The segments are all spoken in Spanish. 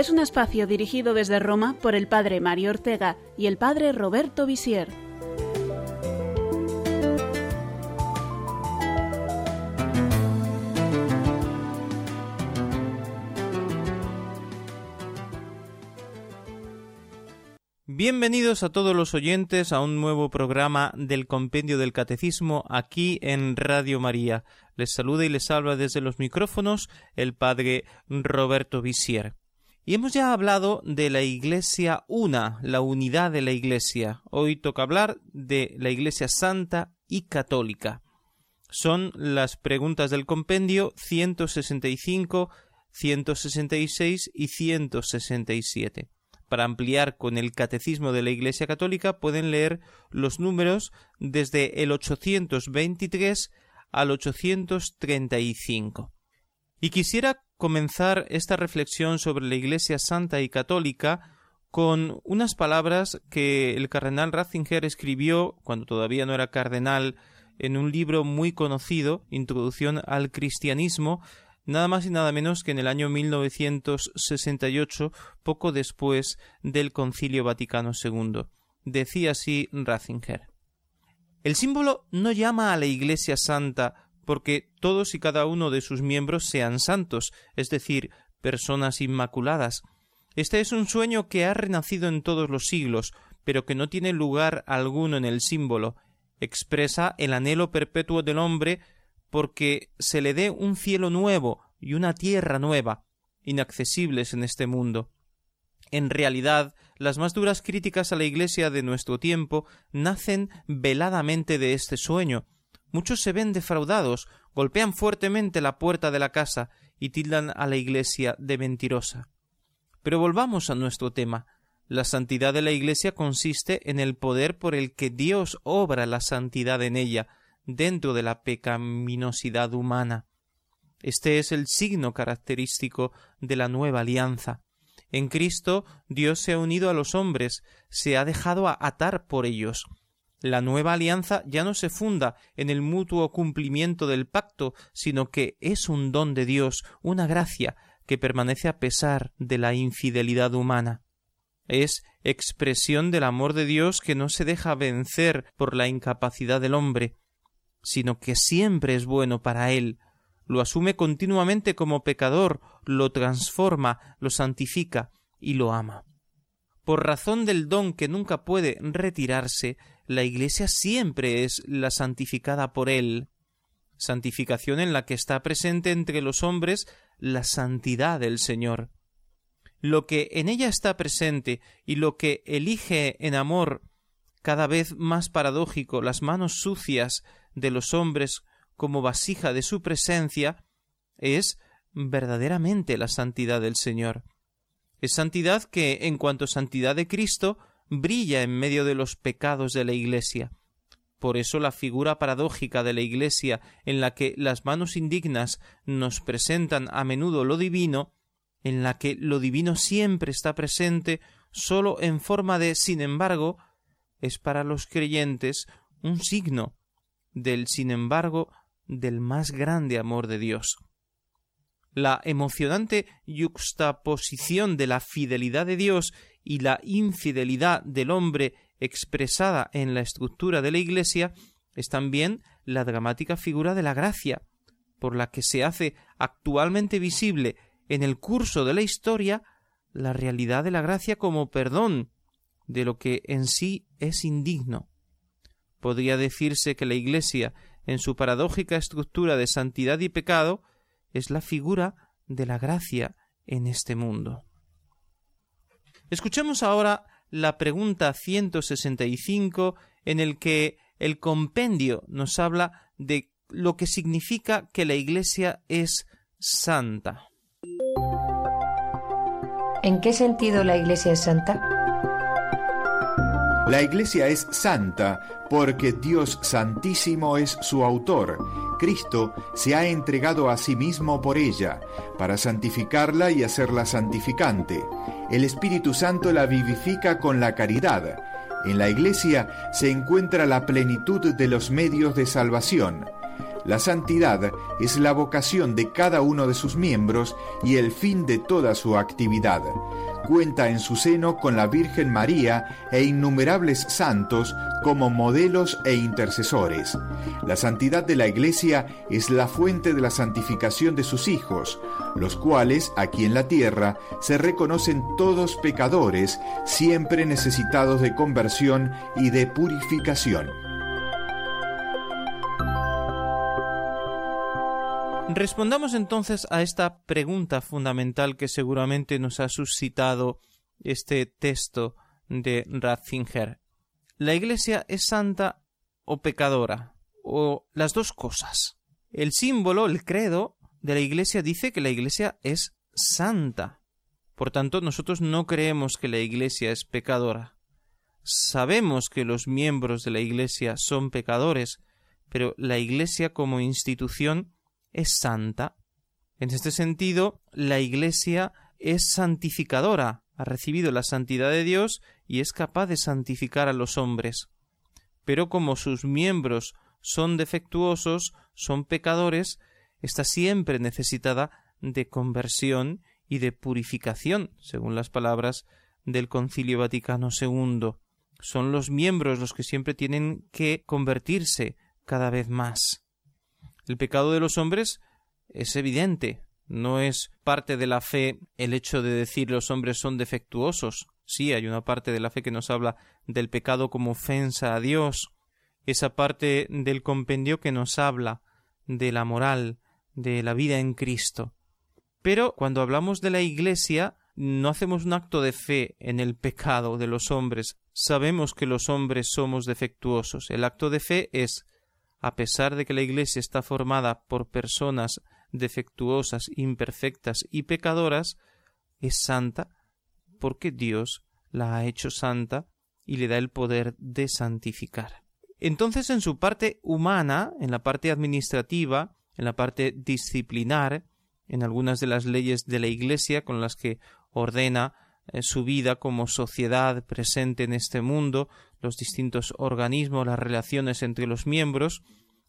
es un espacio dirigido desde Roma por el padre Mario Ortega y el padre Roberto Visier. Bienvenidos a todos los oyentes a un nuevo programa del Compendio del Catecismo aquí en Radio María. Les saluda y les habla desde los micrófonos el Padre Roberto Visier. Y hemos ya hablado de la Iglesia una, la unidad de la Iglesia. Hoy toca hablar de la Iglesia Santa y Católica. Son las preguntas del compendio 165, 166 y 167. Para ampliar con el Catecismo de la Iglesia Católica pueden leer los números desde el 823 al 835. Y quisiera comenzar esta reflexión sobre la Iglesia Santa y Católica con unas palabras que el cardenal Ratzinger escribió cuando todavía no era cardenal en un libro muy conocido, Introducción al Cristianismo, nada más y nada menos que en el año 1968, poco después del Concilio Vaticano II. Decía así Ratzinger. El símbolo no llama a la Iglesia Santa porque todos y cada uno de sus miembros sean santos, es decir, personas inmaculadas. Este es un sueño que ha renacido en todos los siglos, pero que no tiene lugar alguno en el símbolo. Expresa el anhelo perpetuo del hombre porque se le dé un cielo nuevo y una tierra nueva, inaccesibles en este mundo. En realidad, las más duras críticas a la Iglesia de nuestro tiempo nacen veladamente de este sueño. Muchos se ven defraudados, golpean fuertemente la puerta de la casa y tildan a la Iglesia de mentirosa. Pero volvamos a nuestro tema. La santidad de la Iglesia consiste en el poder por el que Dios obra la santidad en ella, dentro de la pecaminosidad humana. Este es el signo característico de la nueva alianza. En Cristo Dios se ha unido a los hombres, se ha dejado atar por ellos. La nueva alianza ya no se funda en el mutuo cumplimiento del pacto, sino que es un don de Dios, una gracia que permanece a pesar de la infidelidad humana. Es expresión del amor de Dios que no se deja vencer por la incapacidad del hombre, sino que siempre es bueno para él, lo asume continuamente como pecador, lo transforma, lo santifica y lo ama. Por razón del don que nunca puede retirarse, la Iglesia siempre es la santificada por él, santificación en la que está presente entre los hombres la santidad del Señor. Lo que en ella está presente y lo que elige en amor cada vez más paradójico las manos sucias de los hombres como vasija de su presencia, es verdaderamente la santidad del Señor. Es santidad que, en cuanto santidad de Cristo, brilla en medio de los pecados de la Iglesia. Por eso la figura paradójica de la Iglesia, en la que las manos indignas nos presentan a menudo lo divino, en la que lo divino siempre está presente, sólo en forma de sin embargo, es para los creyentes un signo del sin embargo del más grande amor de Dios. La emocionante yuxtaposición de la fidelidad de Dios y la infidelidad del hombre expresada en la estructura de la Iglesia es también la dramática figura de la gracia, por la que se hace actualmente visible en el curso de la historia la realidad de la gracia como perdón de lo que en sí es indigno. Podría decirse que la Iglesia, en su paradójica estructura de santidad y pecado, es la figura de la gracia en este mundo. Escuchemos ahora la pregunta 165 en el que el compendio nos habla de lo que significa que la Iglesia es santa. ¿En qué sentido la Iglesia es santa? La Iglesia es santa porque Dios Santísimo es su autor. Cristo se ha entregado a sí mismo por ella, para santificarla y hacerla santificante. El Espíritu Santo la vivifica con la caridad. En la Iglesia se encuentra la plenitud de los medios de salvación. La santidad es la vocación de cada uno de sus miembros y el fin de toda su actividad. Cuenta en su seno con la Virgen María e innumerables santos como modelos e intercesores. La santidad de la Iglesia es la fuente de la santificación de sus hijos, los cuales, aquí en la tierra, se reconocen todos pecadores, siempre necesitados de conversión y de purificación. Respondamos entonces a esta pregunta fundamental que seguramente nos ha suscitado este texto de Ratzinger. ¿La Iglesia es santa o pecadora? ¿O las dos cosas? El símbolo, el credo de la Iglesia dice que la Iglesia es santa. Por tanto, nosotros no creemos que la Iglesia es pecadora. Sabemos que los miembros de la Iglesia son pecadores, pero la Iglesia como institución es santa. En este sentido, la Iglesia es santificadora, ha recibido la santidad de Dios y es capaz de santificar a los hombres. Pero como sus miembros son defectuosos, son pecadores, está siempre necesitada de conversión y de purificación, según las palabras del Concilio Vaticano II. Son los miembros los que siempre tienen que convertirse cada vez más. El pecado de los hombres es evidente, no es parte de la fe el hecho de decir los hombres son defectuosos. Sí, hay una parte de la fe que nos habla del pecado como ofensa a Dios, esa parte del compendio que nos habla de la moral, de la vida en Cristo. Pero cuando hablamos de la Iglesia, no hacemos un acto de fe en el pecado de los hombres. Sabemos que los hombres somos defectuosos. El acto de fe es a pesar de que la Iglesia está formada por personas defectuosas, imperfectas y pecadoras, es santa porque Dios la ha hecho santa y le da el poder de santificar. Entonces, en su parte humana, en la parte administrativa, en la parte disciplinar, en algunas de las leyes de la Iglesia con las que ordena eh, su vida como sociedad presente en este mundo, los distintos organismos, las relaciones entre los miembros,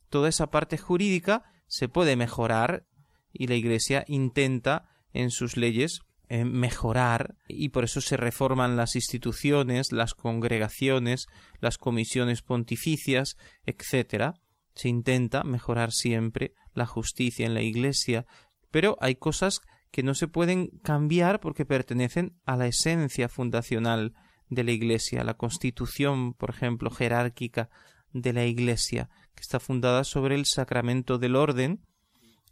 toda esa parte jurídica se puede mejorar y la Iglesia intenta en sus leyes eh, mejorar y por eso se reforman las instituciones, las congregaciones, las comisiones pontificias, etc. Se intenta mejorar siempre la justicia en la Iglesia, pero hay cosas que no se pueden cambiar porque pertenecen a la esencia fundacional de la Iglesia, la constitución, por ejemplo, jerárquica de la Iglesia, que está fundada sobre el sacramento del orden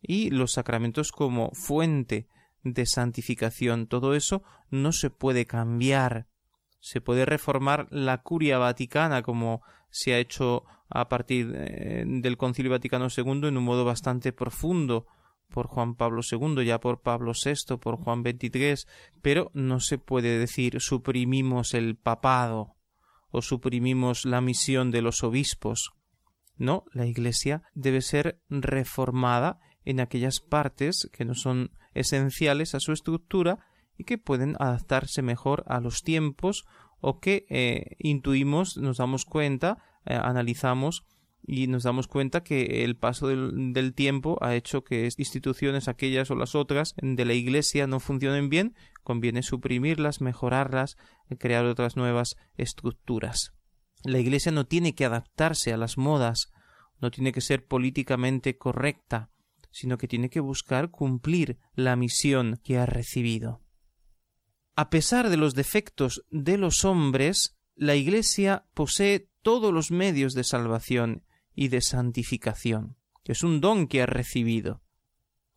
y los sacramentos como fuente de santificación. Todo eso no se puede cambiar. Se puede reformar la curia vaticana como se ha hecho a partir eh, del Concilio Vaticano II en un modo bastante profundo por Juan Pablo II, ya por Pablo VI, por Juan XXIII, pero no se puede decir suprimimos el papado o suprimimos la misión de los obispos. No, la Iglesia debe ser reformada en aquellas partes que no son esenciales a su estructura y que pueden adaptarse mejor a los tiempos o que eh, intuimos, nos damos cuenta, eh, analizamos y nos damos cuenta que el paso del, tiempo ha hecho que instituciones aquellas o las otras de la Iglesia no funcionen bien, conviene suprimirlas, mejorarlas, crear otras nuevas estructuras. La Iglesia no tiene que adaptarse a las modas, no tiene que ser políticamente correcta, sino que tiene que buscar cumplir la misión que ha recibido. A pesar de los defectos de los hombres, la Iglesia posee todos los medios de salvación y de santificación. Es un don que ha recibido.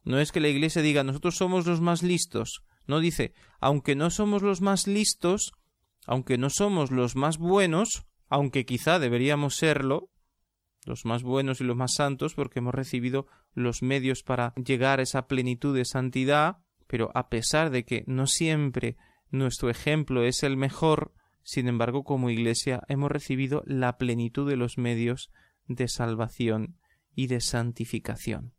No es que la Iglesia diga nosotros somos los más listos. No dice, aunque no somos los más listos, aunque no somos los más buenos, aunque quizá deberíamos serlo, los más buenos y los más santos, porque hemos recibido los medios para llegar a esa plenitud de santidad, pero a pesar de que no siempre nuestro ejemplo es el mejor, sin embargo, como Iglesia hemos recibido la plenitud de los medios de salvación y de santificación.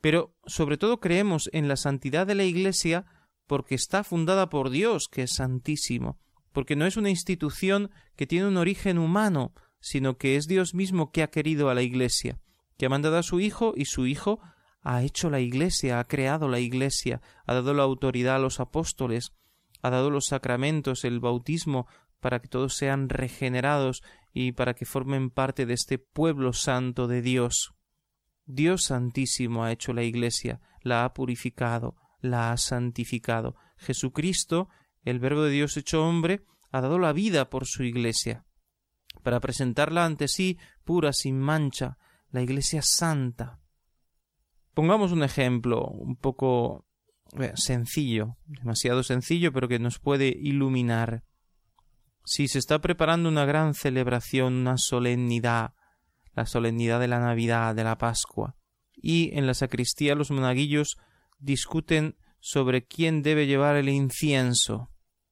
Pero sobre todo creemos en la santidad de la Iglesia porque está fundada por Dios, que es santísimo, porque no es una institución que tiene un origen humano, sino que es Dios mismo que ha querido a la Iglesia, que ha mandado a su Hijo y su Hijo ha hecho la Iglesia, ha creado la Iglesia, ha dado la autoridad a los apóstoles, ha dado los sacramentos, el bautismo, para que todos sean regenerados y para que formen parte de este pueblo santo de Dios. Dios Santísimo ha hecho la Iglesia, la ha purificado, la ha santificado. Jesucristo, el Verbo de Dios hecho hombre, ha dado la vida por su Iglesia, para presentarla ante sí pura, sin mancha, la Iglesia santa. Pongamos un ejemplo un poco eh, sencillo, demasiado sencillo, pero que nos puede iluminar. Si se está preparando una gran celebración, una solemnidad, la solemnidad de la Navidad, de la Pascua, y en la sacristía los monaguillos discuten sobre quién debe llevar el incienso,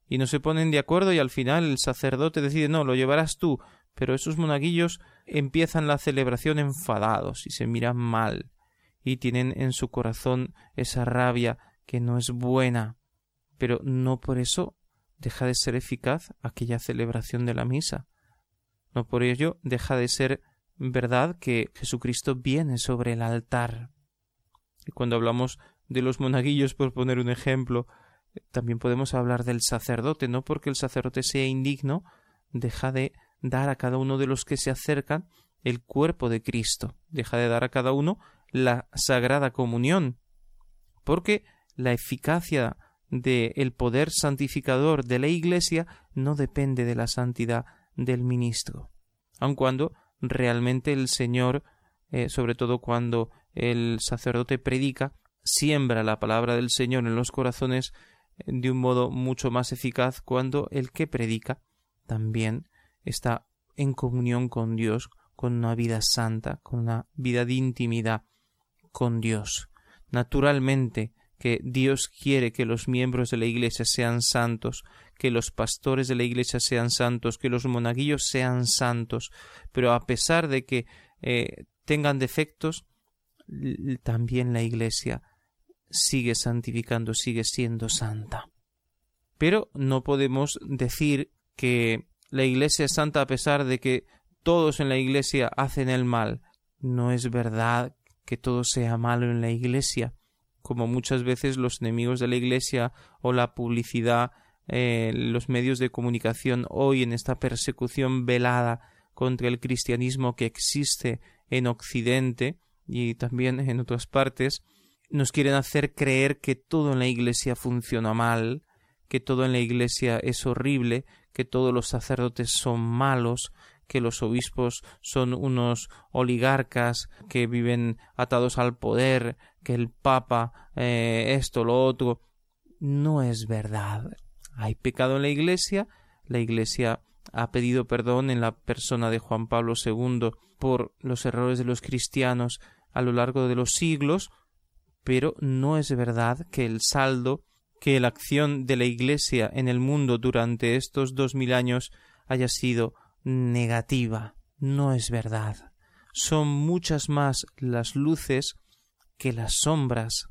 y no se ponen de acuerdo y al final el sacerdote decide no, lo llevarás tú, pero esos monaguillos empiezan la celebración enfadados y se miran mal y tienen en su corazón esa rabia que no es buena, pero no por eso deja de ser eficaz aquella celebración de la misa. No por ello deja de ser verdad que Jesucristo viene sobre el altar. Y cuando hablamos de los monaguillos, por poner un ejemplo, también podemos hablar del sacerdote, no porque el sacerdote sea indigno, deja de dar a cada uno de los que se acercan el cuerpo de Cristo, deja de dar a cada uno la sagrada comunión, porque la eficacia del el poder santificador de la Iglesia no depende de la santidad del ministro, aun cuando realmente el Señor, eh, sobre todo cuando el sacerdote predica, siembra la palabra del Señor en los corazones eh, de un modo mucho más eficaz cuando el que predica también está en comunión con Dios, con una vida santa, con una vida de intimidad con Dios. Naturalmente que Dios quiere que los miembros de la Iglesia sean santos, que los pastores de la Iglesia sean santos, que los monaguillos sean santos, pero a pesar de que eh, tengan defectos, también la Iglesia sigue santificando, sigue siendo santa. Pero no podemos decir que la Iglesia es santa a pesar de que todos en la Iglesia hacen el mal. No es verdad que todo sea malo en la Iglesia, como muchas veces los enemigos de la Iglesia o la publicidad, eh, los medios de comunicación hoy en esta persecución velada contra el cristianismo que existe en Occidente y también en otras partes, nos quieren hacer creer que todo en la Iglesia funciona mal, que todo en la Iglesia es horrible, que todos los sacerdotes son malos, que los obispos son unos oligarcas que viven atados al poder, que el Papa eh, esto, lo otro. No es verdad. Hay pecado en la Iglesia, la Iglesia ha pedido perdón en la persona de Juan Pablo II por los errores de los cristianos a lo largo de los siglos, pero no es verdad que el saldo, que la acción de la Iglesia en el mundo durante estos dos mil años haya sido negativa. No es verdad. Son muchas más las luces que las sombras.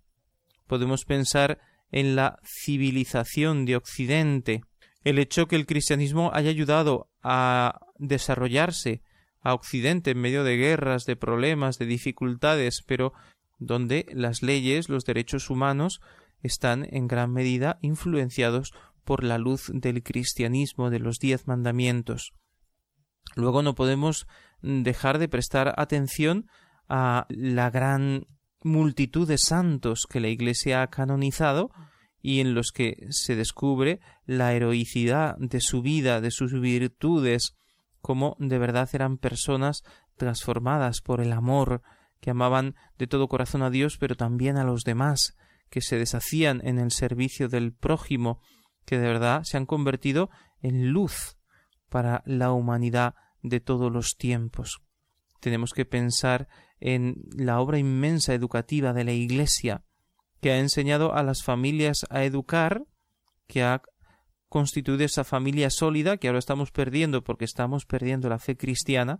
Podemos pensar en la civilización de Occidente, el hecho que el cristianismo haya ayudado a desarrollarse a Occidente en medio de guerras, de problemas, de dificultades, pero donde las leyes, los derechos humanos están en gran medida influenciados por la luz del cristianismo, de los diez mandamientos. Luego no podemos dejar de prestar atención a la gran multitud de santos que la Iglesia ha canonizado y en los que se descubre la heroicidad de su vida, de sus virtudes, como de verdad eran personas transformadas por el amor, que amaban de todo corazón a Dios, pero también a los demás, que se deshacían en el servicio del prójimo, que de verdad se han convertido en luz para la humanidad de todos los tiempos. Tenemos que pensar en la obra inmensa educativa de la Iglesia, que ha enseñado a las familias a educar, que ha constituido esa familia sólida que ahora estamos perdiendo porque estamos perdiendo la fe cristiana,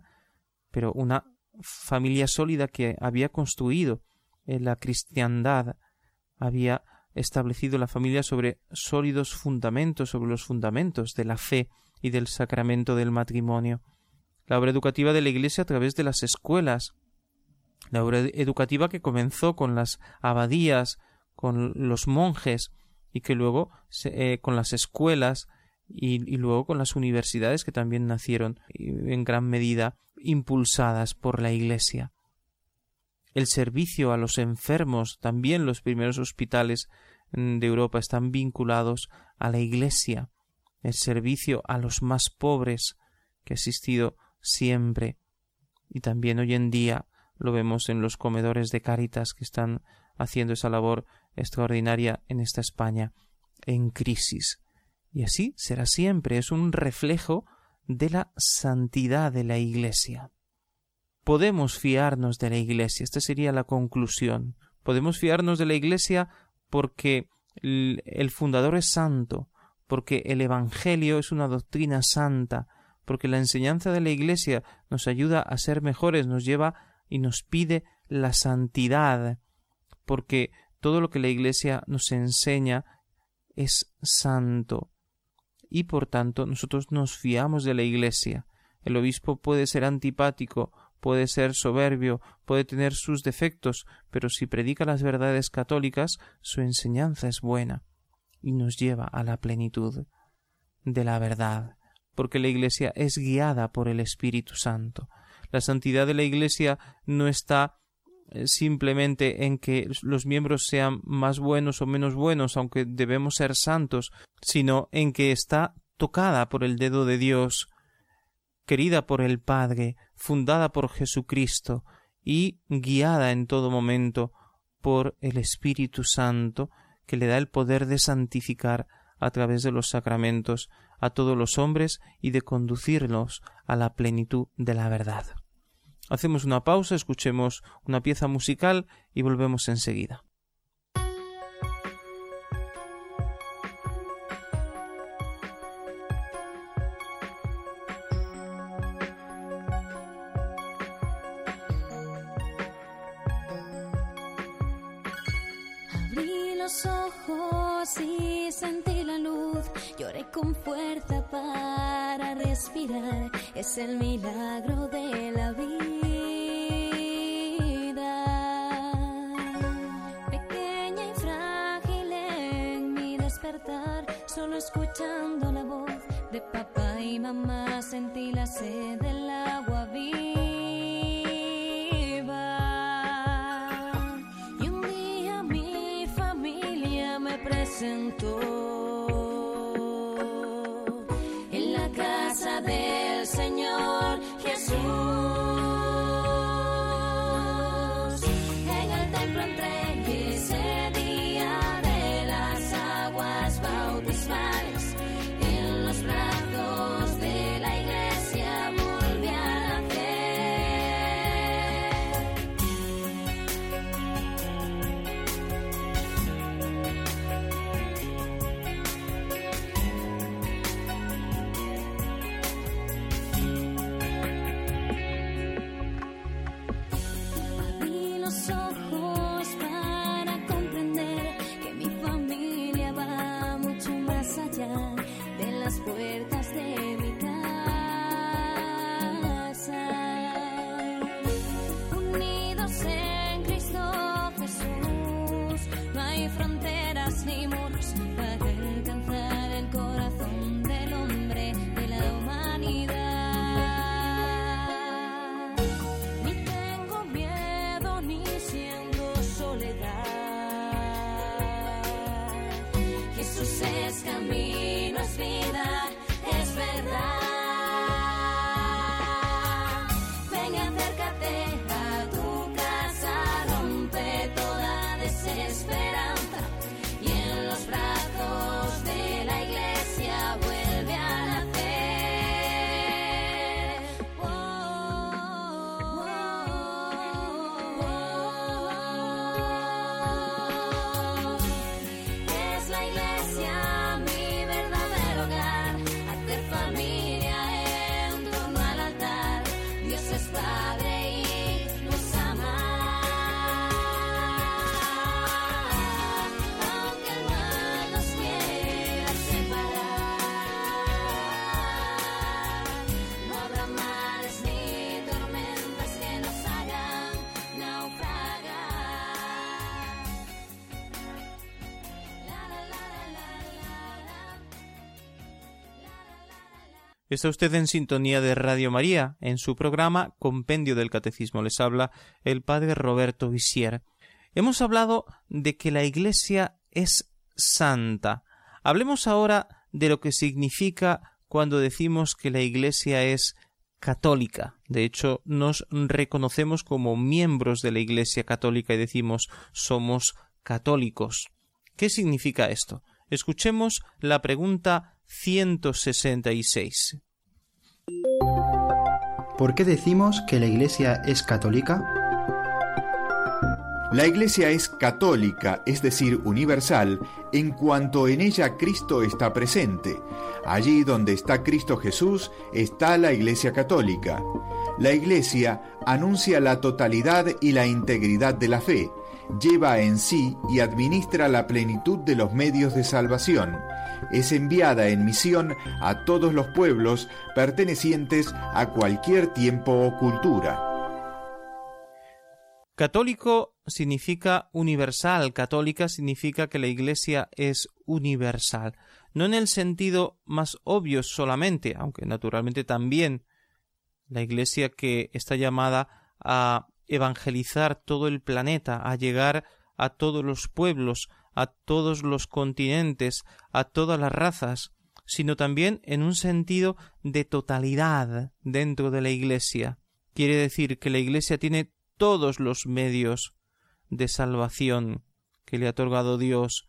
pero una familia sólida que había construido en la cristiandad, había establecido la familia sobre sólidos fundamentos, sobre los fundamentos de la fe y del sacramento del matrimonio. La obra educativa de la Iglesia a través de las escuelas, La obra educativa que comenzó con las abadías, con los monjes y que luego eh, con las escuelas y, luego con las universidades que también nacieron en gran medida impulsadas por la Iglesia. El servicio a los enfermos, también los primeros hospitales mm, de Europa están vinculados a la Iglesia. El servicio a los más pobres, que ha existido siempre. Y también hoy en día lo vemos en los comedores de Cáritas que están haciendo esa labor extraordinaria en esta España en crisis. Y así será siempre, es un reflejo de la santidad de la Iglesia. Podemos fiarnos de la Iglesia, esta sería la conclusión. Podemos fiarnos de la Iglesia porque el fundador es santo, porque el Evangelio es una doctrina santa, porque la enseñanza de la Iglesia nos ayuda a ser mejores, nos lleva y nos pide la santidad, porque todo lo que la Iglesia nos enseña es santo. Y por tanto nosotros nos fiamos de la Iglesia. El obispo puede ser antipático, puede ser soberbio, puede tener sus defectos, pero si predica las verdades católicas, su enseñanza es buena y nos lleva a la plenitud de la verdad, porque la Iglesia es guiada por el Espíritu Santo. La santidad de la Iglesia no está eh, simplemente en que los miembros sean más buenos o menos buenos, aunque debemos ser santos, sino en que está tocada por el dedo de Dios, querida por el Padre, fundada por Jesucristo y guiada en todo momento por el Espíritu Santo, que le da el poder de santificar a través de los sacramentos a todos los hombres y de conducirlos a la plenitud de la verdad. Hacemos una pausa, escuchemos una pieza musical y volvemos enseguida. Fuerza para respirar, es el milagro de la vida. solo escuchando la voz de papá y mamá sentí la sed del agua viva. Y un día mi familia me presentó Está usted en sintonía de Radio María, en su programa Compendio del Catecismo. Les habla el padre Roberto Visier. Hemos hablado de que la Iglesia es santa. Hablemos ahora de lo que significa cuando decimos que la Iglesia es católica. De hecho, nos reconocemos como miembros de la Iglesia católica y decimos somos católicos. ¿Qué significa esto? Escuchemos la pregunta 166. ¿Por qué decimos que la Iglesia es católica? La Iglesia es católica, es decir, universal, en cuanto en ella Cristo está presente. Allí donde está Cristo Jesús está la Iglesia católica. La Iglesia anuncia la totalidad y la integridad de la fe, lleva en sí y administra la plenitud de los medios de salvación. Es enviada en misión a todos los pueblos pertenecientes a cualquier tiempo o cultura. Católico significa universal, católica significa que la Iglesia es universal, no en el sentido más obvio solamente, aunque naturalmente también la Iglesia que está llamada a evangelizar todo el planeta, a llegar a todos los pueblos, a todos los continentes, a todas las razas, sino también en un sentido de totalidad dentro de la Iglesia. Quiere decir que la Iglesia tiene todos los medios de salvación que le ha otorgado Dios,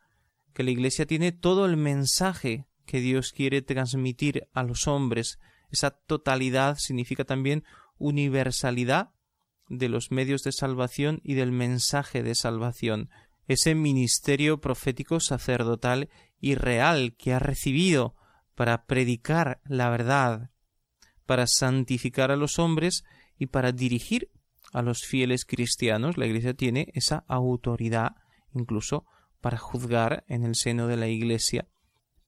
que la Iglesia tiene todo el mensaje que Dios quiere transmitir a los hombres. Esa totalidad significa también universalidad de los medios de salvación y del mensaje de salvación, ese ministerio profético sacerdotal y real que ha recibido para predicar la verdad, para santificar a los hombres y para dirigir a los fieles cristianos. La Iglesia tiene esa autoridad incluso para juzgar en el seno de la Iglesia,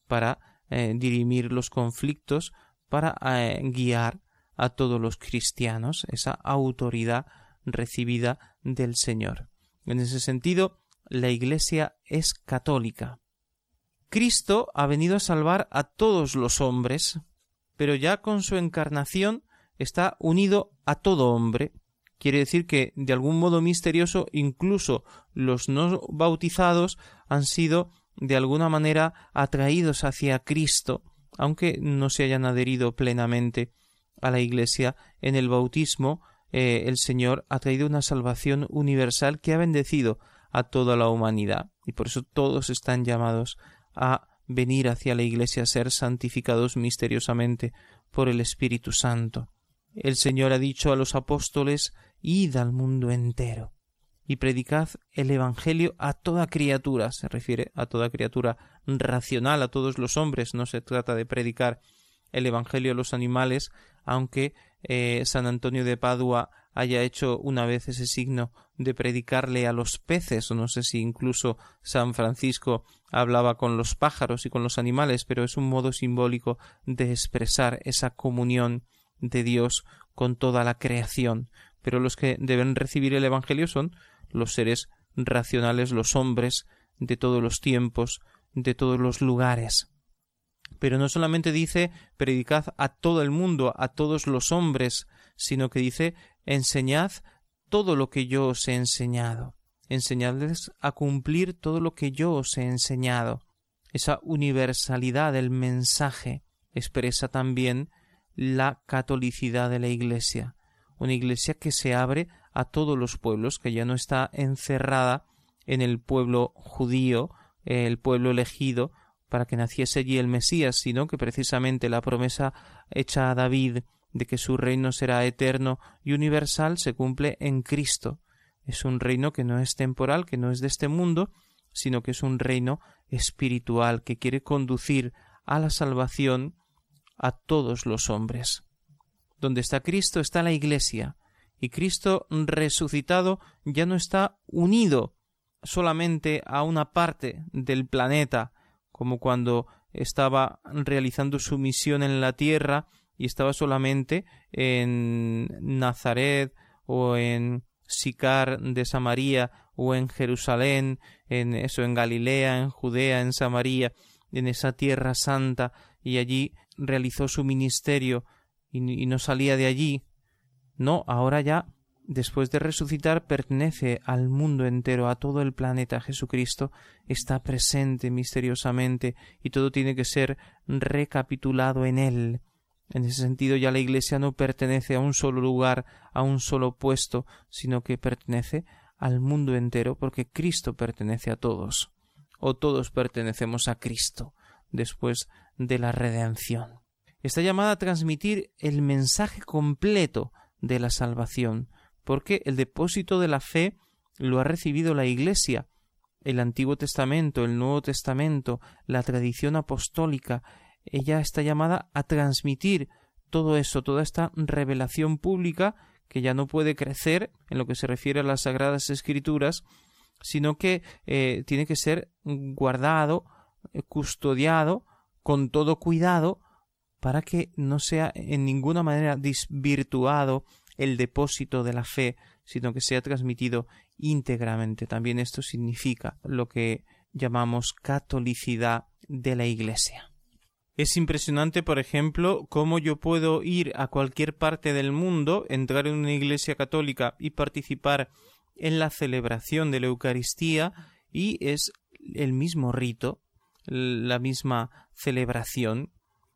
para eh, dirimir los conflictos, para eh, guiar a todos los cristianos, esa autoridad recibida del Señor. En ese sentido, la Iglesia es católica. Cristo ha venido a salvar a todos los hombres, pero ya con su encarnación está unido a todo hombre. Quiere decir que, de algún modo misterioso, incluso los no bautizados han sido de alguna manera atraídos hacia Cristo, aunque no se hayan adherido plenamente a la Iglesia en el bautismo, eh, el Señor ha traído una salvación universal que ha bendecido a toda la humanidad y por eso todos están llamados a venir hacia la Iglesia a ser santificados misteriosamente por el Espíritu Santo. El Señor ha dicho a los apóstoles Id al mundo entero y predicad el Evangelio a toda criatura, se refiere a toda criatura racional, a todos los hombres, no se trata de predicar el Evangelio a los animales, aunque eh, San Antonio de Padua haya hecho una vez ese signo de predicarle a los peces, o no sé si incluso San Francisco hablaba con los pájaros y con los animales, pero es un modo simbólico de expresar esa comunión de Dios con toda la creación. Pero los que deben recibir el Evangelio son los seres racionales, los hombres de todos los tiempos, de todos los lugares. Pero no solamente dice predicad a todo el mundo, a todos los hombres, sino que dice enseñad todo lo que yo os he enseñado. Enseñadles a cumplir todo lo que yo os he enseñado. Esa universalidad del mensaje expresa también la catolicidad de la Iglesia, una Iglesia que se abre a todos los pueblos, que ya no está encerrada en el pueblo judío, el pueblo elegido, para que naciese allí el Mesías, sino que precisamente la promesa hecha a David de que su reino será eterno y universal se cumple en Cristo. Es un reino que no es temporal, que no es de este mundo, sino que es un reino espiritual que quiere conducir a la salvación a todos los hombres. Donde está Cristo está la Iglesia, y Cristo resucitado ya no está unido solamente a una parte del planeta, como cuando estaba realizando su misión en la tierra y estaba solamente en Nazaret o en Sicar de Samaria o en Jerusalén, en eso, en Galilea, en Judea, en Samaria, en esa tierra santa y allí realizó su ministerio y, no salía de allí. No, ahora ya después de resucitar, pertenece al mundo entero, a todo el planeta. Jesucristo está presente misteriosamente y todo tiene que ser recapitulado en él. En ese sentido ya la Iglesia no pertenece a un solo lugar, a un solo puesto, sino que pertenece al mundo entero, porque Cristo pertenece a todos, o todos pertenecemos a Cristo después de la redención. Está llamada a transmitir el mensaje completo de la salvación, porque el depósito de la fe lo ha recibido la Iglesia. El Antiguo Testamento, el Nuevo Testamento, la tradición apostólica, ella está llamada a transmitir todo eso, toda esta revelación pública que ya no puede crecer en lo que se refiere a las Sagradas Escrituras, sino que eh, tiene que ser guardado, eh, custodiado, con todo cuidado, para que no sea en ninguna manera desvirtuado el depósito de la fe, sino que sea transmitido íntegramente. También esto significa lo que llamamos catolicidad de la Iglesia. Es impresionante, por ejemplo, cómo yo puedo ir a cualquier parte del mundo, entrar en una iglesia católica y participar en la celebración de la Eucaristía y es el mismo rito, la misma celebración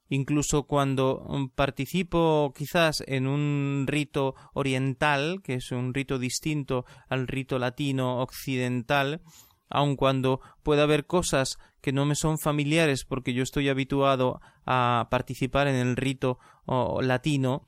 incluso cuando mm, participo quizás en un rito oriental, que es un rito distinto al rito latino occidental, aun cuando pueda haber cosas que no me son familiares porque yo estoy habituado a participar en el rito latino,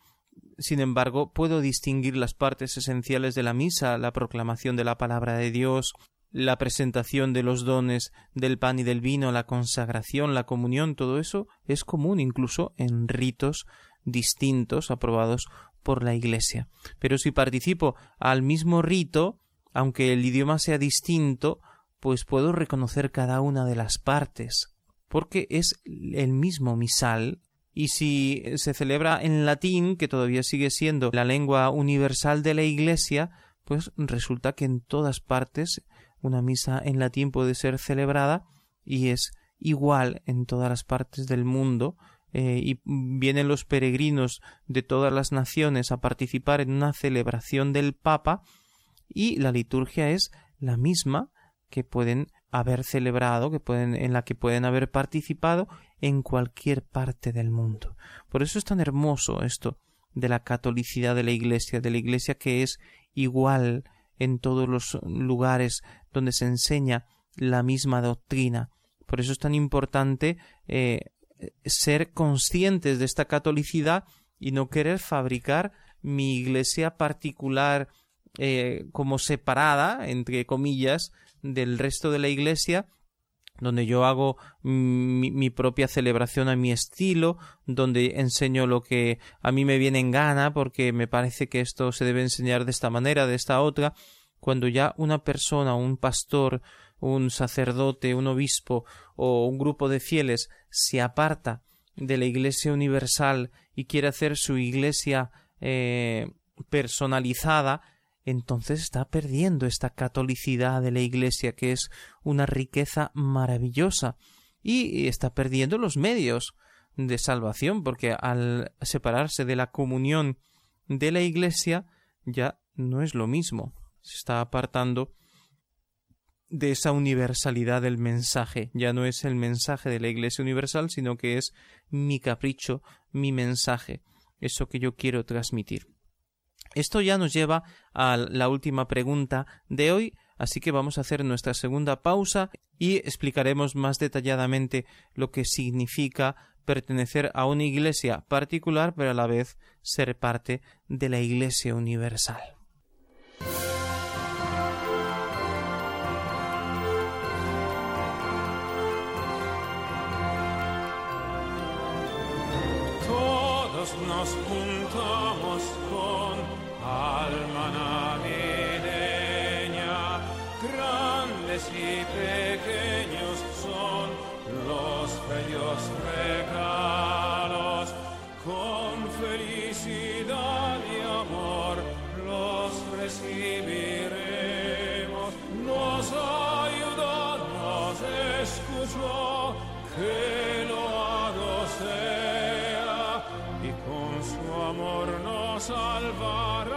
sin embargo, puedo distinguir las partes esenciales de la misa, la proclamación de la palabra de Dios, la presentación de los dones del pan y del vino, la consagración, la comunión, todo eso es común incluso en ritos distintos aprobados por la Iglesia. Pero si participo al mismo rito, aunque el idioma sea distinto, pues puedo reconocer cada una de las partes, porque es el mismo misal, y si se celebra en latín, que todavía sigue siendo la lengua universal de la Iglesia, pues resulta que en todas partes una misa en latín puede ser celebrada y es igual en todas las partes del mundo eh, y vienen los peregrinos de todas las naciones a participar en una celebración del Papa y la liturgia es la misma que pueden haber celebrado, que pueden, en la que pueden haber participado en cualquier parte del mundo. Por eso es tan hermoso esto de la catolicidad de la Iglesia, de la Iglesia que es igual en todos los lugares donde se enseña la misma doctrina. Por eso es tan importante eh, ser conscientes de esta catolicidad y no querer fabricar mi iglesia particular eh, como separada, entre comillas, del resto de la iglesia, donde yo hago mi, propia celebración a mi estilo, donde enseño lo que a mí me viene en gana, porque me parece que esto se debe enseñar de esta manera, de esta otra, cuando ya una persona, un pastor, un sacerdote, un obispo o un grupo de fieles se aparta de la Iglesia universal y quiere hacer su Iglesia eh, personalizada, entonces está perdiendo esta catolicidad de la Iglesia, que es una riqueza maravillosa, y está perdiendo los medios de salvación, porque al separarse de la comunión de la Iglesia ya no es lo mismo se está apartando de esa universalidad del mensaje. Ya no es el mensaje de la Iglesia Universal, sino que es mi capricho, mi mensaje, eso que yo quiero transmitir. Esto ya nos lleva a la última pregunta de hoy, así que vamos a hacer nuestra segunda pausa y explicaremos más detalladamente lo que significa pertenecer a una iglesia particular, pero a la vez ser parte de la Iglesia Universal. Y pequeños son los bellos regalos, con felicidad y amor los recibiremos, nos ayuda, nos escuchó que loado sea. Y con su amor nos salvará.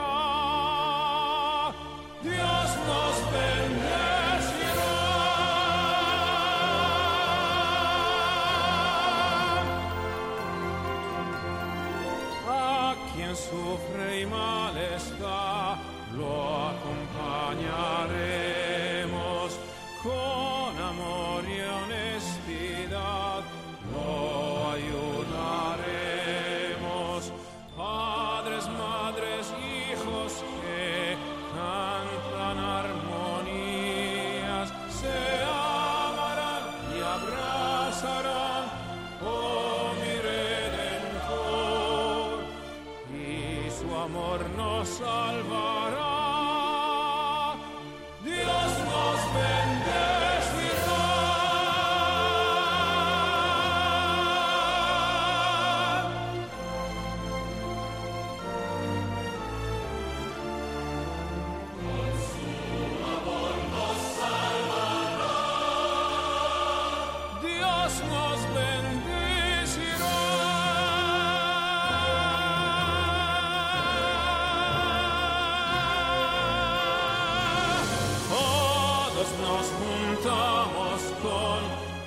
Juntamos con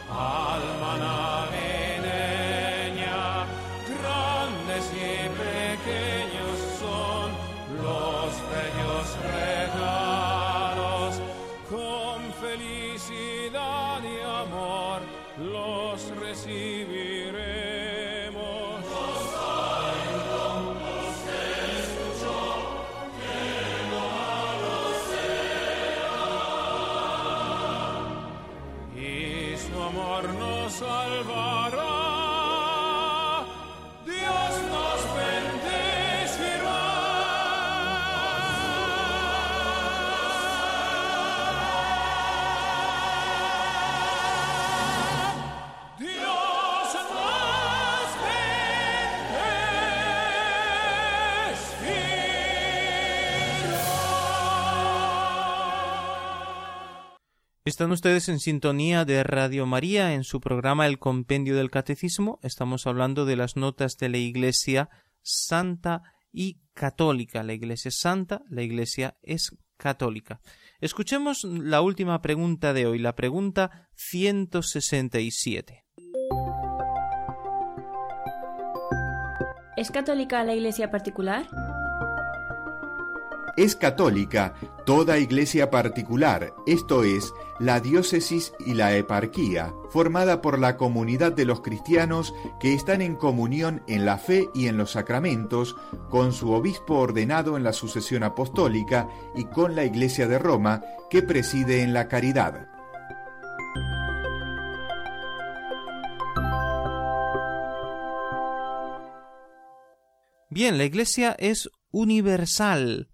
alma navideña. Grandes y pequeños son los bellos regalos. Con felicidad y amor los recibiremos. Están ustedes en sintonía de Radio María en su programa El Compendio del Catecismo. Estamos hablando de las notas de la Iglesia Santa y Católica. La Iglesia es santa, la Iglesia es católica. Escuchemos la última pregunta de hoy, la pregunta 167. ¿Es católica la iglesia particular? Es católica toda iglesia particular, esto es, la diócesis y la eparquía, formada por la comunidad de los cristianos que están en comunión en la fe y en los sacramentos, con su obispo ordenado en la sucesión apostólica y con la iglesia de Roma que preside en la caridad. Bien, la Iglesia es universal,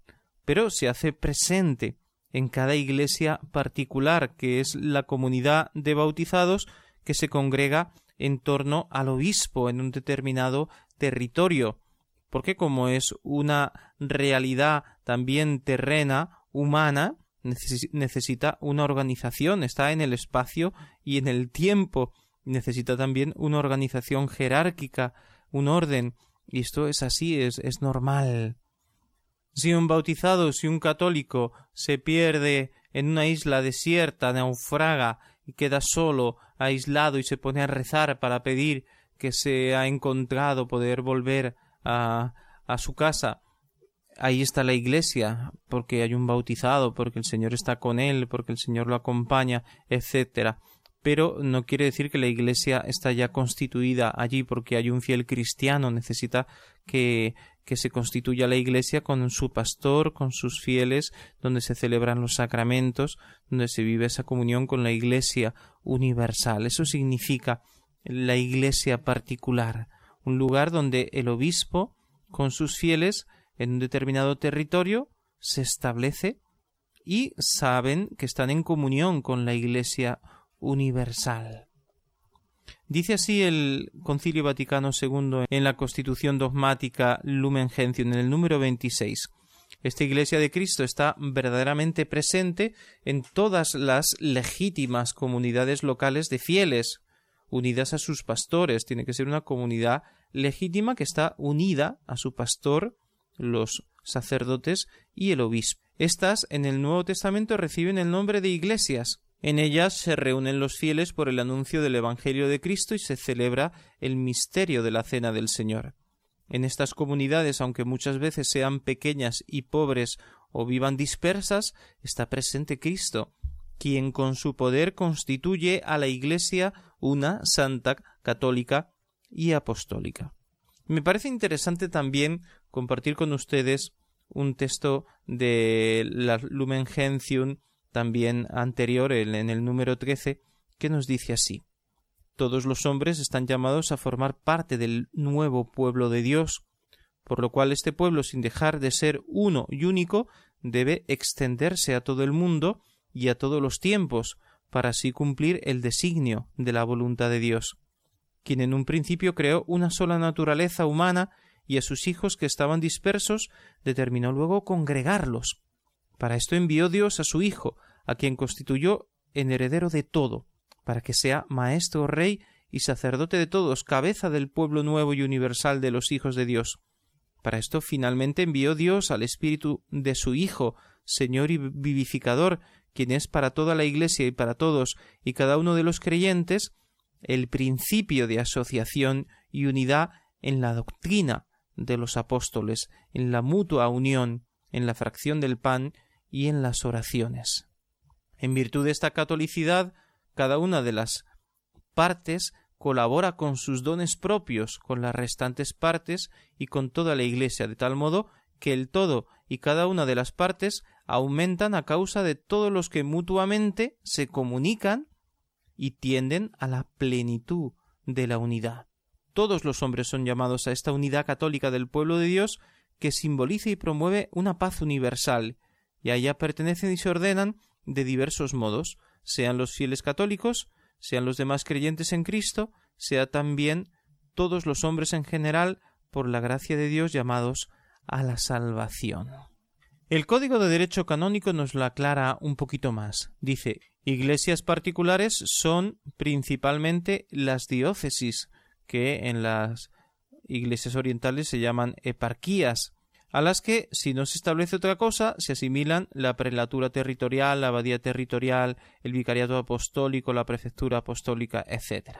pero se hace presente en cada iglesia particular, que es la comunidad de bautizados que se congrega en torno al obispo en un determinado territorio, porque como es una realidad también terrena, humana, necesita una organización, está en el espacio y en el tiempo, necesita también una organización jerárquica, un orden, y esto es así, es, es normal. Si un bautizado, si un católico se pierde en una isla desierta, naufraga y queda solo, aislado y se pone a rezar para pedir que se ha encontrado poder volver a, a su casa, ahí está la iglesia, porque hay un bautizado, porque el Señor está con él, porque el Señor lo acompaña, etcétera. Pero no quiere decir que la iglesia está ya constituida allí porque hay un fiel cristiano, necesita que, que se constituya la iglesia con su pastor, con sus fieles, donde se celebran los sacramentos, donde se vive esa comunión con la iglesia universal. Eso significa la iglesia particular, un lugar donde el obispo, con sus fieles, en un determinado territorio, se establece y saben que están en comunión con la iglesia universal. Dice así el Concilio Vaticano II en la Constitución dogmática Lumen Gentium en el número 26. Esta Iglesia de Cristo está verdaderamente presente en todas las legítimas comunidades locales de fieles, unidas a sus pastores, tiene que ser una comunidad legítima que está unida a su pastor, los sacerdotes y el obispo. Estas en el Nuevo Testamento reciben el nombre de iglesias. En ellas se reúnen los fieles por el anuncio del Evangelio de Cristo y se celebra el misterio de la Cena del Señor. En estas comunidades, aunque muchas veces sean pequeñas y pobres o vivan dispersas, está presente Cristo, quien con su poder constituye a la Iglesia una santa, católica y apostólica. Me parece interesante también compartir con ustedes un texto de la Lumen Gentium también anterior, en el número 13, que nos dice así todos los hombres están llamados a formar parte del nuevo pueblo de Dios, por lo cual este pueblo, sin dejar de ser uno y único, debe extenderse a todo el mundo y a todos los tiempos, para así cumplir el designio de la voluntad de Dios, quien en un principio creó una sola naturaleza humana y a sus hijos que estaban dispersos determinó luego congregarlos. Para esto envió Dios a su Hijo, a quien constituyó en heredero de todo, para que sea maestro, rey y sacerdote de todos, cabeza del pueblo nuevo y universal de los hijos de Dios. Para esto finalmente envió Dios al Espíritu de su Hijo, Señor y vivificador, quien es para toda la Iglesia y para todos y cada uno de los creyentes el principio de asociación y unidad en la doctrina de los apóstoles, en la mutua unión, en la fracción del pan y en las oraciones. En virtud de esta catolicidad, cada una de las partes colabora con sus dones propios con las restantes partes y con toda la Iglesia, de tal modo que el todo y cada una de las partes aumentan a causa de todos los que mutuamente se comunican y tienden a la plenitud de la unidad. Todos los hombres son llamados a esta unidad católica del pueblo de Dios que simboliza y promueve una paz universal, y a ella pertenecen y se ordenan de diversos modos, sean los fieles católicos, sean los demás creyentes en Cristo, sea también todos los hombres en general, por la gracia de Dios llamados a la salvación. El Código de Derecho Canónico nos lo aclara un poquito más. Dice Iglesias particulares son principalmente las diócesis, que en las iglesias orientales se llaman eparquías, a las que, si no se establece otra cosa, se asimilan la prelatura territorial, la abadía territorial, el vicariato apostólico, la prefectura apostólica, etc.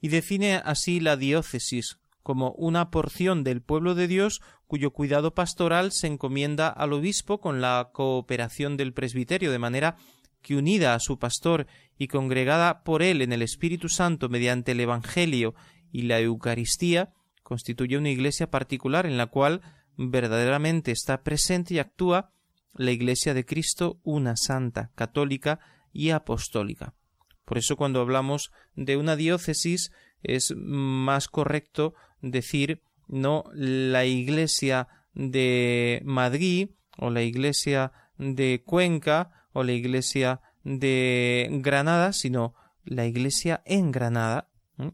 Y define así la diócesis como una porción del pueblo de Dios cuyo cuidado pastoral se encomienda al obispo con la cooperación del presbiterio, de manera que unida a su pastor y congregada por él en el Espíritu Santo mediante el Evangelio y la Eucaristía, constituye una iglesia particular en la cual verdaderamente está presente y actúa la Iglesia de Cristo, una santa, católica y apostólica. Por eso cuando hablamos de una diócesis es más correcto decir no la Iglesia de Madrid o la Iglesia de Cuenca o la Iglesia de Granada, sino la Iglesia en Granada,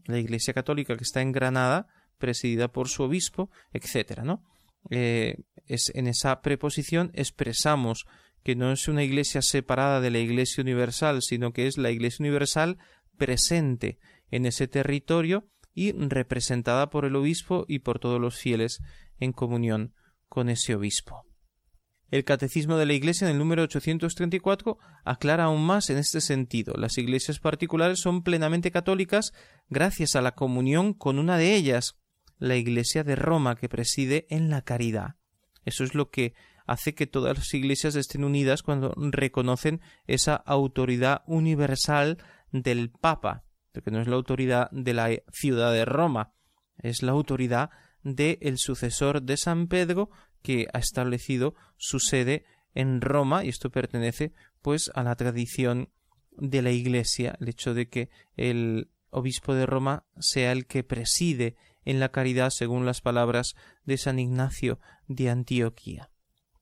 la Iglesia católica que está en Granada, presidida por su obispo, etcétera, ¿no? Eh, es, en esa preposición expresamos que no es una iglesia separada de la iglesia universal, sino que es la iglesia universal presente en ese territorio y representada por el obispo y por todos los fieles en comunión con ese obispo. El Catecismo de la Iglesia en el número 834 aclara aún más en este sentido. Las iglesias particulares son plenamente católicas gracias a la comunión con una de ellas, la Iglesia de Roma que preside en la caridad. Eso es lo que hace que todas las iglesias estén unidas cuando reconocen esa autoridad universal del Papa, que no es la autoridad de la ciudad de Roma, es la autoridad del el sucesor de San Pedro que ha establecido su sede en Roma y esto pertenece pues a la tradición de la Iglesia, el hecho de que el obispo de Roma sea el que preside en la caridad según las palabras de San Ignacio de Antioquía.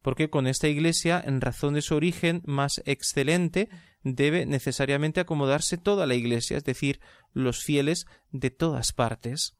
Porque con esta Iglesia, en razón de su origen más excelente, debe necesariamente acomodarse toda la Iglesia, es decir, los fieles de todas partes.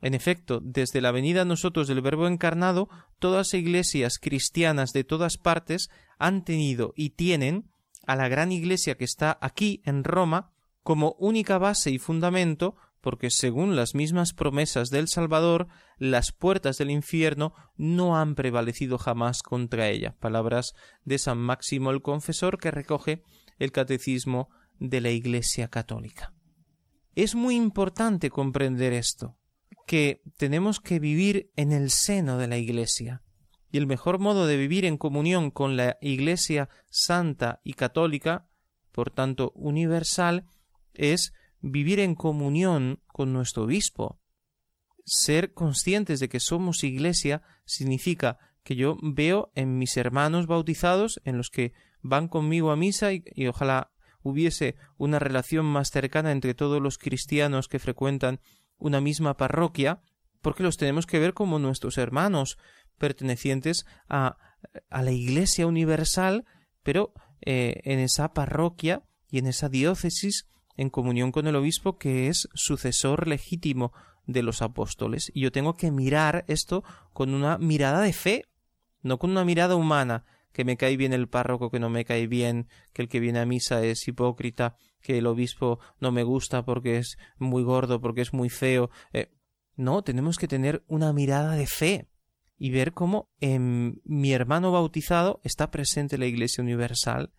En efecto, desde la venida a nosotros del Verbo encarnado, todas iglesias cristianas de todas partes han tenido y tienen a la gran iglesia que está aquí en Roma como única base y fundamento porque según las mismas promesas del Salvador, las puertas del infierno no han prevalecido jamás contra ella. Palabras de San Máximo el Confesor que recoge el Catecismo de la Iglesia Católica. Es muy importante comprender esto, que tenemos que vivir en el seno de la Iglesia. Y el mejor modo de vivir en comunión con la Iglesia santa y católica, por tanto universal, es vivir en comunión con nuestro obispo. Ser conscientes de que somos iglesia significa que yo veo en mis hermanos bautizados, en los que van conmigo a misa y, ojalá hubiese una relación más cercana entre todos los cristianos que frecuentan una misma parroquia, porque los tenemos que ver como nuestros hermanos, pertenecientes a, a la Iglesia universal, pero eh, en esa parroquia y en esa diócesis en comunión con el obispo que es sucesor legítimo de los apóstoles. Y yo tengo que mirar esto con una mirada de fe, no con una mirada humana, que me cae bien el párroco, que no me cae bien, que el que viene a misa es hipócrita, que el obispo no me gusta porque es muy gordo, porque es muy feo. Eh, no, tenemos que tener una mirada de fe y ver cómo en mi hermano bautizado está presente la Iglesia Universal,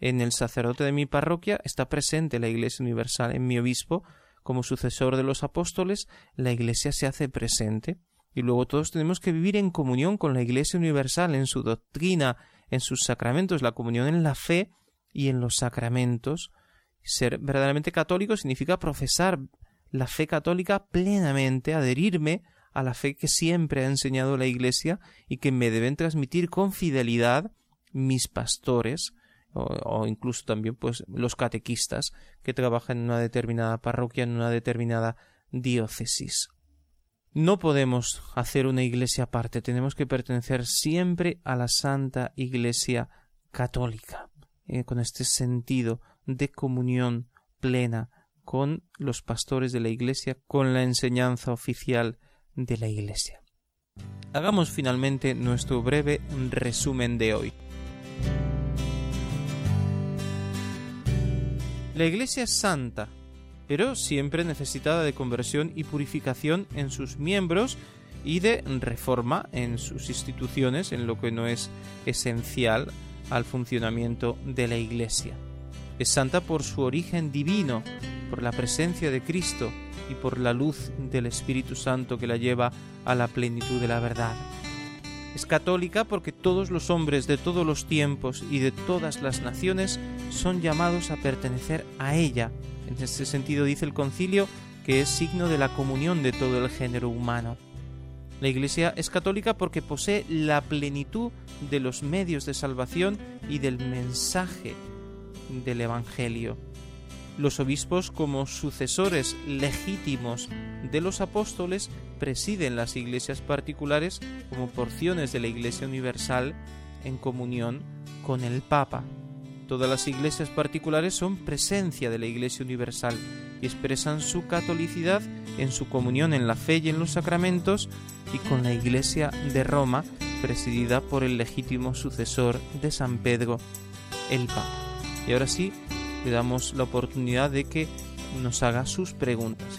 en el sacerdote de mi parroquia está presente la Iglesia Universal, en mi obispo, como sucesor de los apóstoles, la Iglesia se hace presente, y luego todos tenemos que vivir en comunión con la Iglesia Universal, en su doctrina, en sus sacramentos, la comunión en la fe y en los sacramentos. Ser verdaderamente católico significa profesar la fe católica plenamente, adherirme a la fe que siempre ha enseñado la Iglesia y que me deben transmitir con fidelidad mis pastores o, incluso también pues los catequistas que trabajan en una determinada parroquia, en una determinada diócesis. No podemos hacer una iglesia aparte, tenemos que pertenecer siempre a la Santa Iglesia Católica, eh, con este sentido de comunión plena con los pastores de la Iglesia, con la enseñanza oficial de la Iglesia. Hagamos finalmente nuestro breve resumen de hoy. La Iglesia es santa, pero siempre necesitada de conversión y purificación en sus miembros y de reforma en sus instituciones, en lo que no es esencial al funcionamiento de la Iglesia. Es santa por su origen divino, por la presencia de Cristo, y por la luz del Espíritu Santo que la lleva a la plenitud de la verdad. Es católica porque todos los hombres de todos los tiempos y de todas las naciones son llamados a pertenecer a ella. En este sentido dice el concilio que es signo de la comunión de todo el género humano. La Iglesia es católica porque posee la plenitud de los medios de salvación y del mensaje del Evangelio los obispos como sucesores legítimos de los apóstoles presiden las iglesias particulares como porciones de la Iglesia Universal en comunión con el Papa. Todas las iglesias particulares son presencia de la Iglesia Universal y expresan su catolicidad en su comunión en la fe y en los sacramentos y con la Iglesia de Roma, presidida por el legítimo sucesor de San Pedro, el Papa. Y ahora sí, le damos la oportunidad de que nos haga sus preguntas.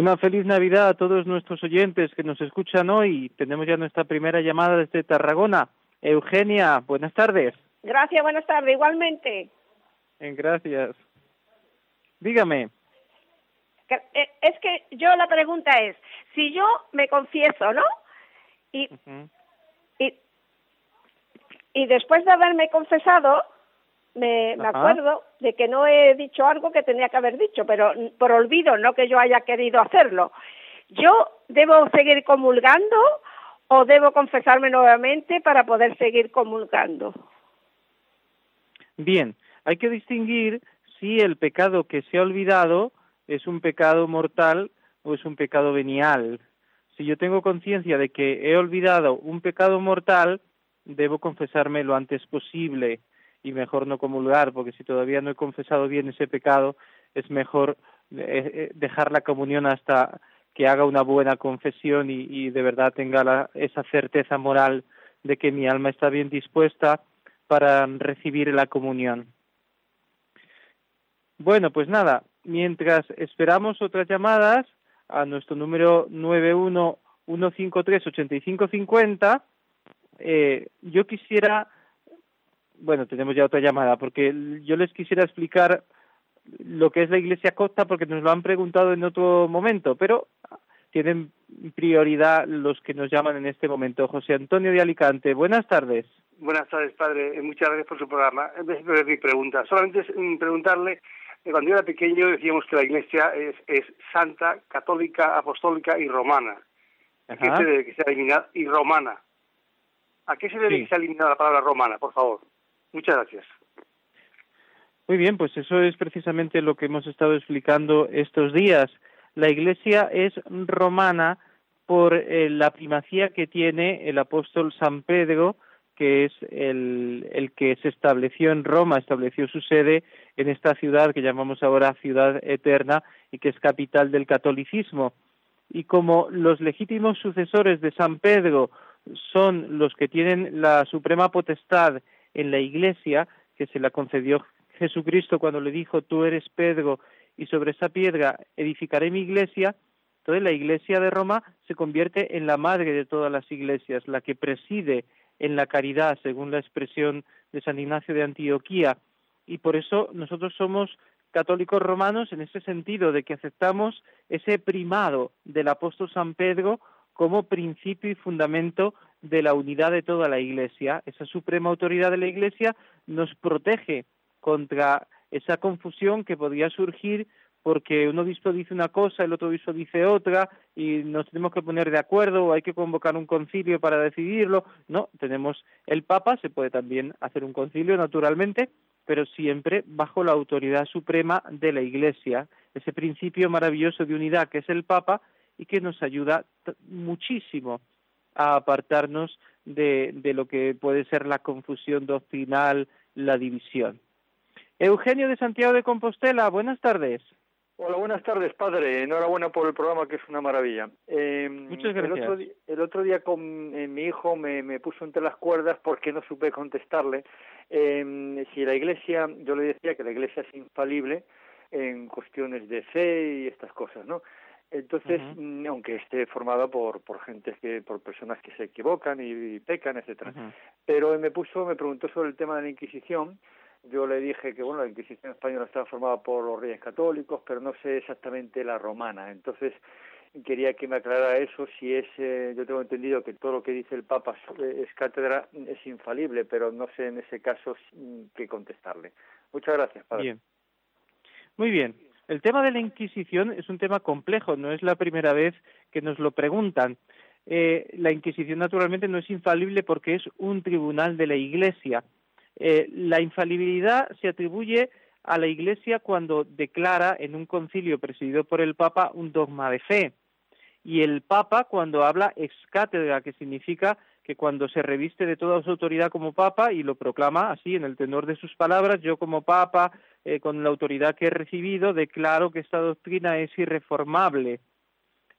Una feliz Navidad a todos nuestros oyentes que nos escuchan hoy. Tenemos ya nuestra primera llamada desde Tarragona. Eugenia, buenas tardes. Gracias, buenas tardes, igualmente. Eh, Gracias. Dígame. Eh, Es que yo la pregunta es, si yo me confieso, ¿no? Y, y, y después de haberme confesado, me, me acuerdo de que no he dicho algo que tenía que haber dicho, pero por olvido, no que yo haya querido hacerlo. ¿Yo debo seguir comulgando o debo confesarme nuevamente para poder seguir comulgando? Bien, hay que distinguir si el pecado que se ha olvidado es un pecado mortal o es un pecado venial. Si yo tengo conciencia de que he olvidado un pecado mortal, debo confesarme lo antes posible y mejor no comulgar, porque si todavía no he confesado bien ese pecado, es mejor eh, eh, dejar la comunión hasta que haga una buena confesión y, de verdad tenga la- esa certeza moral de que mi alma está bien dispuesta para recibir la comunión. Bueno, pues nada, mientras esperamos otras llamadas a nuestro número 911538550, eh, yo quisiera, bueno, tenemos ya otra llamada, porque yo les quisiera explicar lo que es la Iglesia Copta, porque nos lo han preguntado en otro momento, pero tienen prioridad los que nos llaman en este momento. José Antonio de Alicante, buenas tardes. Buenas tardes, padre. Eh, Muchas gracias por su programa. Es mi pregunta. Solamente es mm, preguntarle, eh, cuando yo era pequeño decíamos que la Iglesia es, es santa, católica, apostólica y romana. ¿A qué se debe que sea eliminada? Y romana. ¿A qué se debe Sí. que sea eliminada la palabra romana, por favor? Muchas gracias. Muy bien, pues eso es precisamente lo que hemos estado explicando estos días. La Iglesia es romana por eh, la primacía que tiene el apóstol San Pedro, que es el, el que se estableció en Roma, estableció su sede en esta ciudad que llamamos ahora ciudad eterna y que es capital del catolicismo. Y como los legítimos sucesores de San Pedro son los que tienen la suprema potestad en la Iglesia, que se la concedió Jesucristo cuando le dijo, tú eres Pedro y sobre esa piedra edificaré mi iglesia, entonces la iglesia de Roma se convierte en la madre de todas las iglesias, la que preside en la caridad, según la expresión de San Ignacio de Antioquía. Y por eso nosotros somos católicos romanos en ese sentido, de que aceptamos ese primado del apóstol San Pedro como principio y fundamento de la unidad de toda la Iglesia. Esa suprema autoridad de la Iglesia nos protege contra esa confusión que podría surgir porque un obispo dice una cosa, el otro obispo dice otra y nos tenemos que poner de acuerdo o hay que convocar un concilio para decidirlo. No, tenemos el Papa, se puede también hacer un concilio naturalmente, pero siempre bajo la autoridad suprema de la Iglesia, ese principio maravilloso de unidad que es el Papa y que nos ayuda muchísimo a apartarnos de, de lo que puede ser la confusión doctrinal, la división. Eugenio de Santiago de Compostela, buenas tardes. Hola, buenas tardes, padre. Enhorabuena por el programa, que es una maravilla. Eh, Muchas El gracias. otro, el otro día con eh, mi hijo me, me puso entre las cuerdas porque no supe contestarle. Eh, si la Iglesia, yo le decía que la Iglesia es infalible en cuestiones de fe y estas cosas, ¿no? Entonces, mm, aunque esté formada por por gente que por personas que se equivocan y, y pecan, etcétera. Pero él me puso, me preguntó sobre el tema de la Inquisición. Yo le dije que bueno, la Inquisición española estaba formada por los reyes católicos, pero no sé exactamente la romana. Entonces quería que me aclarara eso. Si es, eh, yo tengo entendido que todo lo que dice el Papa es, es cátedra, es infalible, pero no sé en ese caso mm, qué contestarle. Muchas gracias, padre. Bien. Muy bien. El tema de la Inquisición es un tema complejo, no es la primera vez que nos lo preguntan. Eh, la Inquisición naturalmente no es infalible porque es un tribunal de la Iglesia. Eh, la infalibilidad se atribuye a la Iglesia cuando declara en un concilio presidido por el Papa un dogma de fe. Y el Papa cuando habla ex cátedra, que significa que cuando se reviste de toda su autoridad como Papa y lo proclama así en el tenor de sus palabras, yo como Papa, eh, con la autoridad que he recibido, declaro que esta doctrina es irreformable,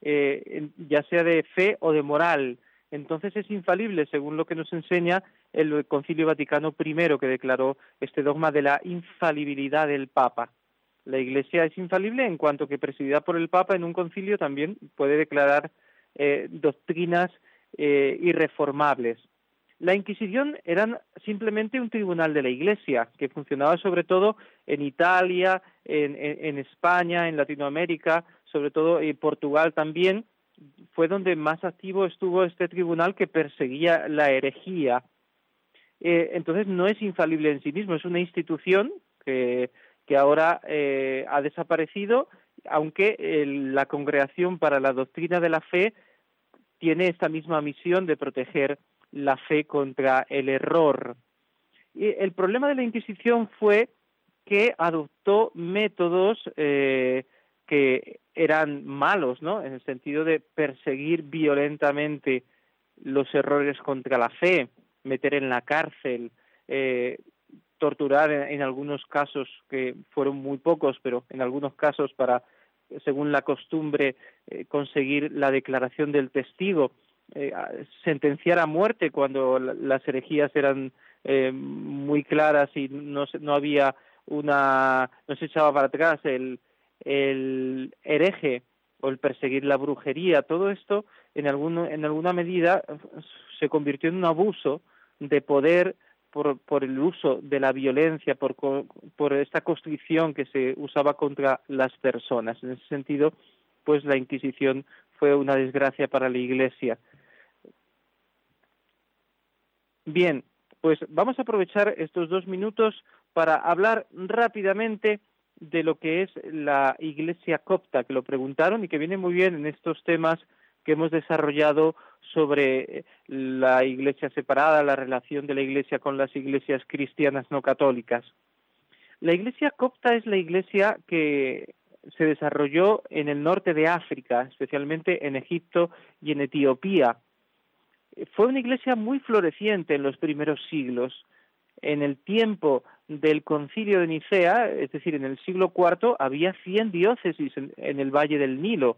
eh, ya sea de fe o de moral. Entonces es infalible, según lo que nos enseña el Concilio Vaticano I, que declaró este dogma de la infalibilidad del Papa. La Iglesia es infalible en cuanto que presidida por el Papa en un concilio también puede declarar eh, doctrinas eh, irreformables. La Inquisición era simplemente un tribunal de la Iglesia que funcionaba sobre todo en Italia, en, España, en Latinoamérica, sobre todo en Portugal también, fue donde más activo estuvo este tribunal que perseguía la herejía. Eh, entonces no es infalible en sí mismo, es una institución que, que ahora eh, ha desaparecido, aunque la Congregación para la Doctrina de la Fe tiene esta misma misión de proteger la fe contra el error. Y el problema de la Inquisición fue que adoptó métodos eh, que eran malos, ¿no? En el sentido de perseguir violentamente los errores contra la fe, meter en la cárcel, eh, torturar en, algunos casos que fueron muy pocos, pero en algunos casos para, según la costumbre, eh, conseguir la declaración del testigo eh, sentenciar a muerte cuando las herejías eran eh, muy claras y no, no había una no se echaba para atrás el, el hereje o el perseguir la brujería. Todo esto en alguno, en alguna medida se convirtió en un abuso de poder por, por el uso de la violencia, por, por esta constricción que se usaba contra las personas. En ese sentido, pues la Inquisición fue una desgracia para la Iglesia. Bien, pues vamos a aprovechar estos dos minutos para hablar rápidamente de lo que es la Iglesia copta, que lo preguntaron y que viene muy bien en estos temas que hemos desarrollado sobre la Iglesia separada, la relación de la Iglesia con las iglesias cristianas no católicas. La Iglesia copta es la Iglesia que se desarrolló en el norte de África, especialmente en Egipto y en Etiopía, fue una iglesia muy floreciente en los primeros siglos. En el tiempo del concilio de Nicea, es decir, en el siglo IV, había 100 diócesis en, el Valle del Nilo.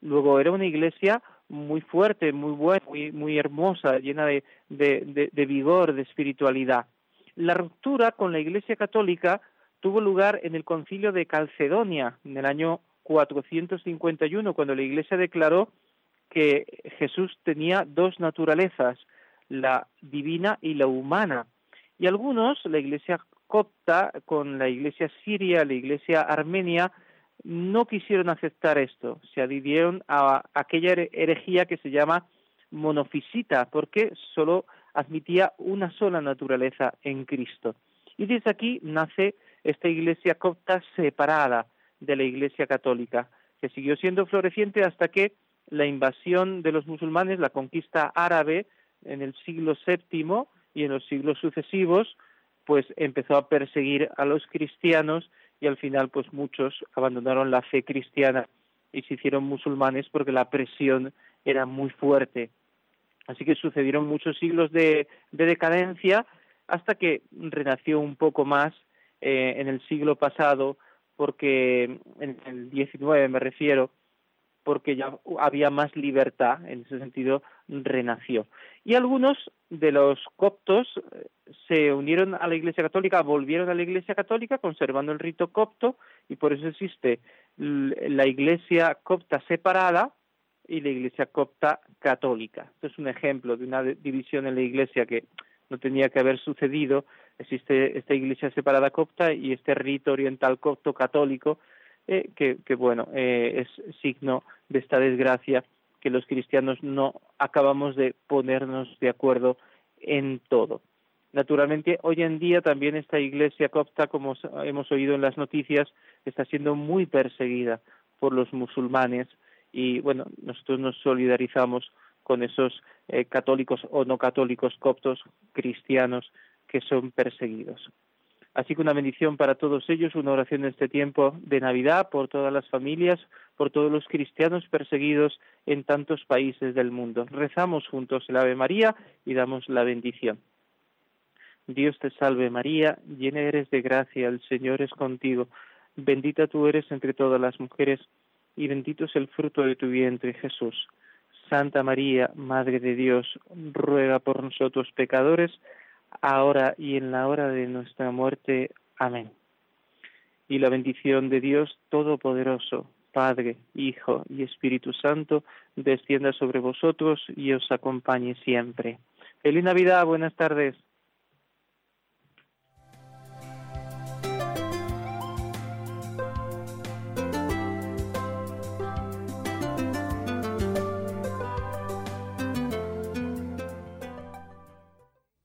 Luego era una iglesia muy fuerte, muy buena, muy, hermosa, llena de, de vigor, de espiritualidad. La ruptura con la Iglesia Católica tuvo lugar en el concilio de Calcedonia, en el año 451, cuando la Iglesia declaró que Jesús tenía dos naturalezas, la divina y la humana. Y algunos, la iglesia copta con la iglesia siria, la iglesia armenia, no quisieron aceptar esto, se adhirieron a aquella herejía que se llama monofisita, porque solo admitía una sola naturaleza en Cristo. Y desde aquí nace esta iglesia copta separada de la iglesia católica, que siguió siendo floreciente hasta que la invasión de los musulmanes, la conquista árabe en el siglo VII y en los siglos sucesivos, pues empezó a perseguir a los cristianos y al final pues muchos abandonaron la fe cristiana y se hicieron musulmanes porque la presión era muy fuerte. Así que sucedieron muchos siglos de, decadencia hasta que renació un poco más eh, en el siglo pasado, porque en el XIX me refiero, porque ya había más libertad, en ese sentido renació. Y algunos de los coptos eh, se unieron a la Iglesia Católica, volvieron a la Iglesia Católica conservando el rito copto y por eso existe la Iglesia copta separada y la Iglesia copta católica. Esto es un ejemplo de una división en la Iglesia que no tenía que haber sucedido. Existe esta Iglesia separada copta y este rito oriental copto católico eh, que, bueno, eh, es signo de esta desgracia que los cristianos no acabamos de ponernos de acuerdo en todo. Naturalmente, hoy en día también esta iglesia copta, como hemos oído en las noticias, está siendo muy perseguida por los musulmanes y bueno, nosotros nos solidarizamos con esos eh, católicos o no católicos coptos cristianos que son perseguidos. Así que una bendición para todos ellos, una oración en este tiempo de Navidad por todas las familias, por todos los cristianos perseguidos en tantos países del mundo. Rezamos juntos el Ave María y damos la bendición. Dios te salve María, llena eres de gracia, el Señor es contigo, bendita tú eres entre todas las mujeres y bendito es el fruto de tu vientre Jesús. Santa María, Madre de Dios, ruega por nosotros pecadores, ahora y en la hora de nuestra muerte. Amén. y la bendición de Dios Todopoderoso, Padre, Hijo y Espíritu Santo, descienda sobre vosotros y os acompañe siempre. Feliz Navidad, buenas tardes.